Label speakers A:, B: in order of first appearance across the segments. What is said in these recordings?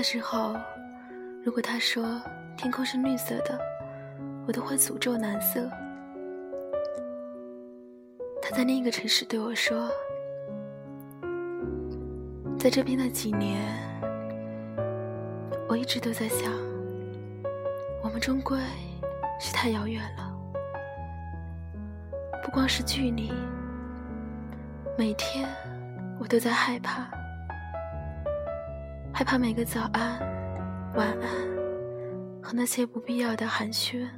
A: 那时候，如果他说天空是绿色的，我都会诅咒蓝色。他在另一个城市对我说：“在这边的几年，我一直都在想，我们终归是太遥远了。不光是距离，每天我都在害怕，害怕每个早安、晚安和那些不必要的寒暄，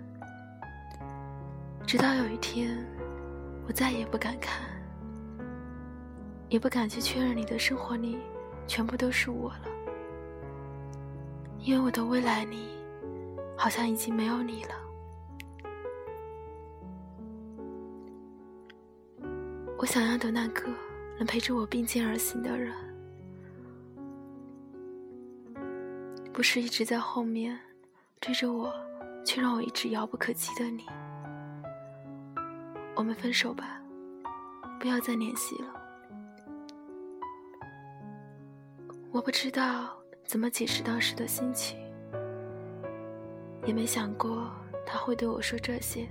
A: 直到有一天。”我再也不敢看，也不敢去确认你的生活里全部都是我了，因为我的未来里好像已经没有你了。我想要的那个能陪着我并肩而行的人，不是一直在后面追着我，却让我一直遥不可及的你。我们分手吧，不要再联系了。我不知道怎么解释当时的心情，也没想过他会对我说这些。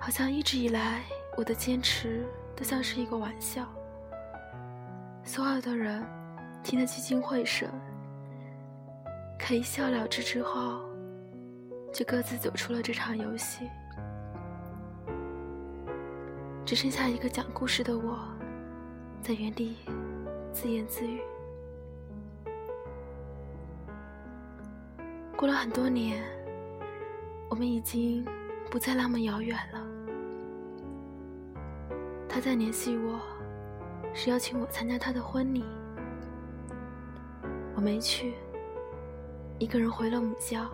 A: 好像一直以来我的坚持都像是一个玩笑，所有的人听得聚精会神，可一笑了之之后，就各自走出了这场游戏。只剩下一个讲故事的我，在原地自言自语。过了很多年，我们已经不再那么遥远了。他在联系我，是邀请我参加他的婚礼，我没去，一个人回了母校。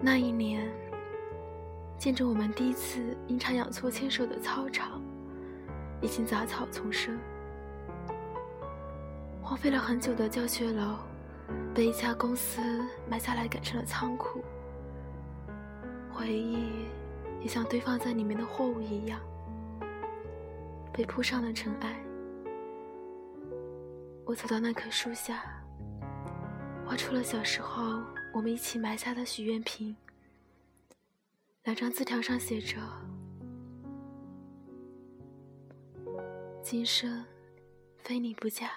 A: 那一年。见证我们第一次阴差阳错牵手的操场，已经杂草丛生。荒废了很久的教学楼，被一家公司买下来改成了仓库。回忆也像堆放在里面的货物一样，被铺上了尘埃。我走到那棵树下，画出了小时候我们一起埋下的许愿瓶。两张字条上写着：“今生非你不嫁，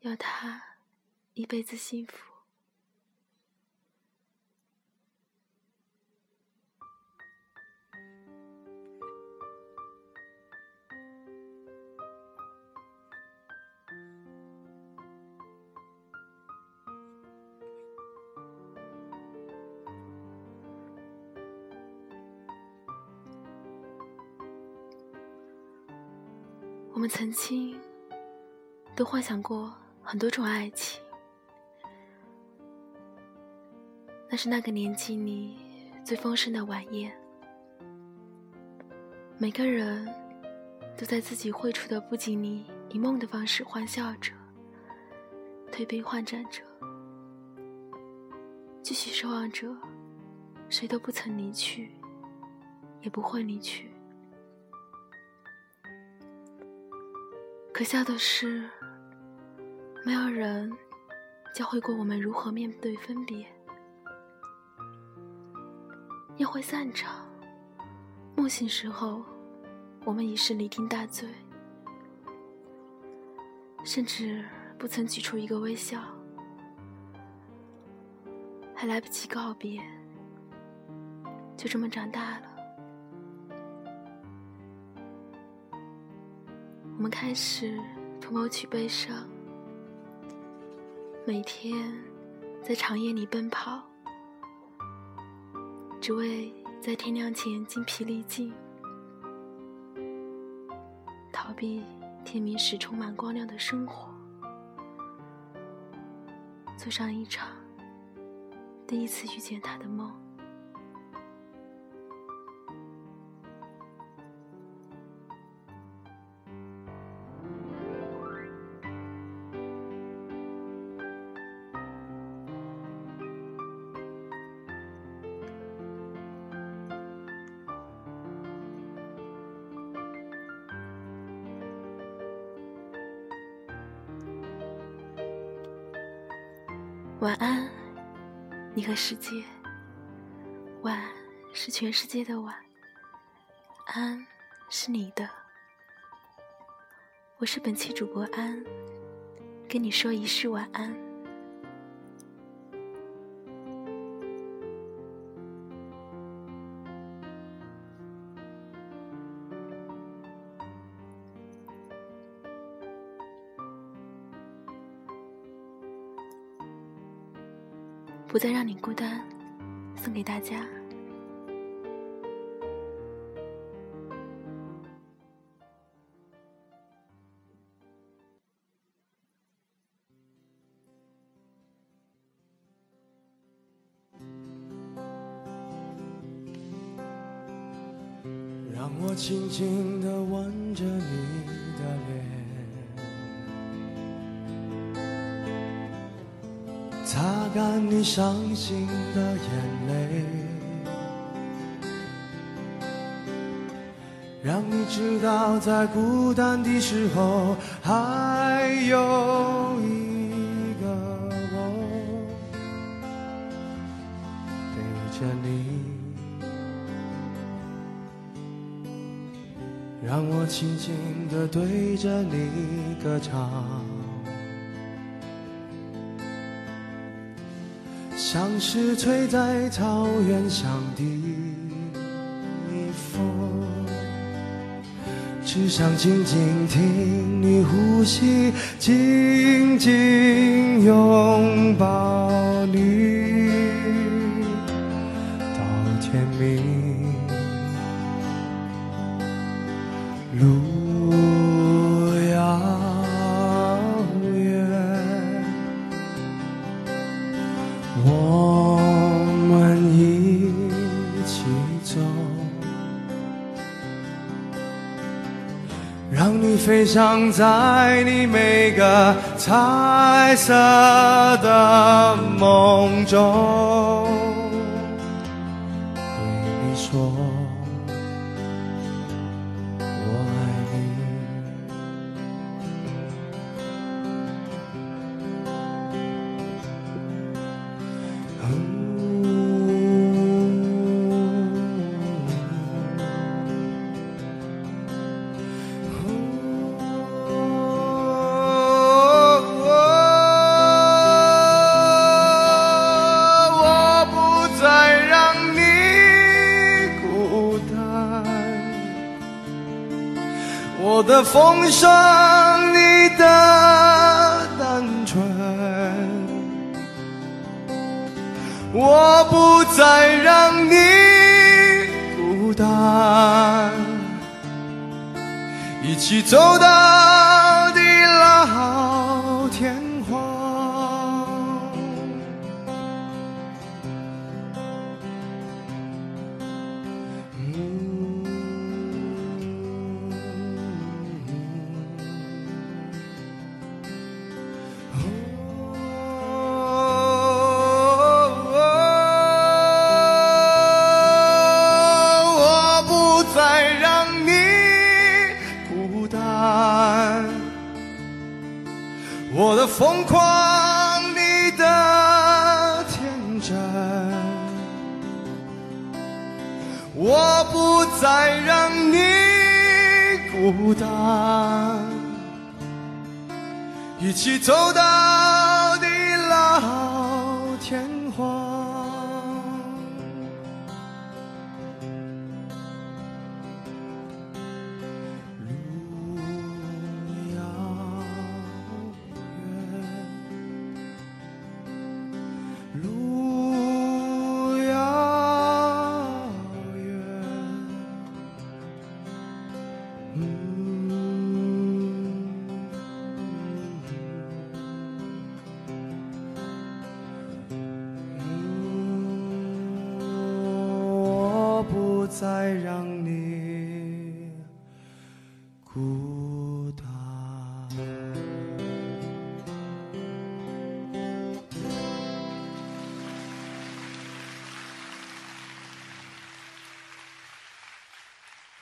A: 要他一辈子幸福。”我们曾经都幻想过很多种爱情，那是那个年纪里最丰盛的晚宴。每个人都在自己绘出的布景里，以梦的方式欢笑着，推杯换盏着，继续奢望着谁都不曾离去，也不会离去。可笑的是，没有人教会过我们如何面对分别。宴会散场，梦醒时候，我们已是酩酊大醉，甚至不曾举出一个微笑，还来不及告别，就这么长大了。我们开始图谋取悲伤，每天在长夜里奔跑，只为在天亮前精疲力尽，逃避天明时充满光亮的生活，做上一场第一次遇见他的梦。晚安，你和世界。晚是全世界的晚，安是你的。我是本期主播安，跟你说一世晚安。不再让你孤单，送给大家。
B: 让我轻轻地吻着你的脸。你伤心的眼泪，让你知道在孤单的时候还有一个我陪着你，让我轻轻地对着你歌唱。像是吹在草原上的风，只想静静听你呼吸，紧紧拥抱你到天明。我们一起走让你飞翔在你每个彩色的梦中，对你说。奉上，你的单纯，我不再让你孤单，一起走到疯狂，你的天真，我不再让你孤单，一起走到再让你